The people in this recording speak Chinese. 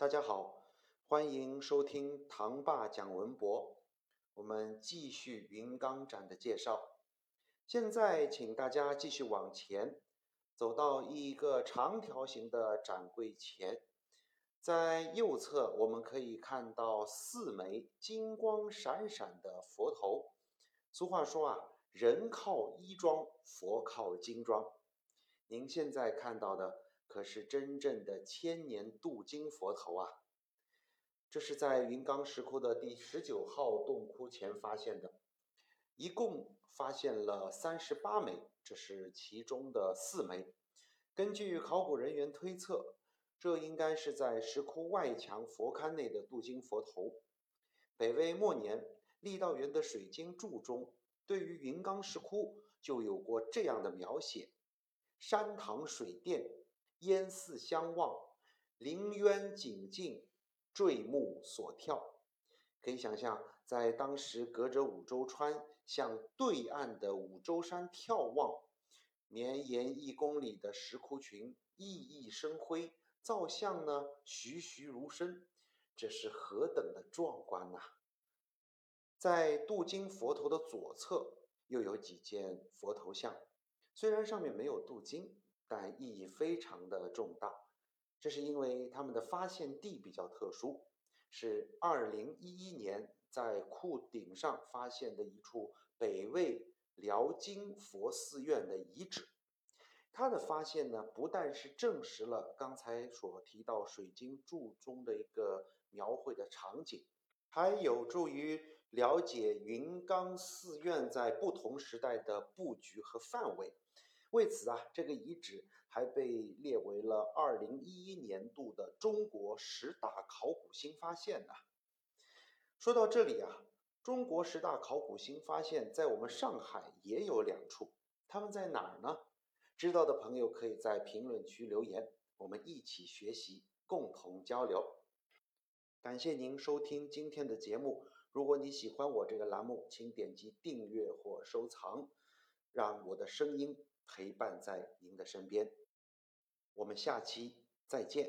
大家好，欢迎收听唐爸讲文博。我们继续云冈展的介绍。现在，请大家继续往前，走到一个长条形的展柜前，在右侧我们可以看到四枚金光闪闪的佛头。俗话说啊，人靠衣装，佛靠金装。您现在看到的。可是真正的千年镀金佛头啊！这是在云冈石窟的第十九号洞窟前发现的，一共发现了三十八枚，这是其中的四枚。根据考古人员推测，这应该是在石窟外墙佛龛内的镀金佛头。北魏末年，郦道元的《水经注》中对于云冈石窟就有过这样的描写：山堂水殿。烟寺相望，临渊景静，坠木所跳。可以想象，在当时隔着五洲川向对岸的五洲山眺望，绵延一公里的石窟群熠熠生辉，造像呢栩栩如生，这是何等的壮观呐！在镀金佛头的左侧又有几件佛头像，虽然上面没有镀金。但意义非常的重大，这是因为他们的发现地比较特殊，是二零一一年在库顶上发现的一处北魏辽金佛寺院的遗址。它的发现呢，不但是证实了刚才所提到《水经注》中的一个描绘的场景，还有助于了解云冈寺院在不同时代的布局和范围。为此啊，这个遗址还被列为了二零一一年度的中国十大考古新发现呢。说到这里啊，中国十大考古新发现，在我们上海也有两处，他们在哪儿呢？知道的朋友可以在评论区留言，我们一起学习，共同交流。感谢您收听今天的节目，如果你喜欢我这个栏目，请点击订阅或收藏，让我的声音。陪伴在您的身边。我们下期再见。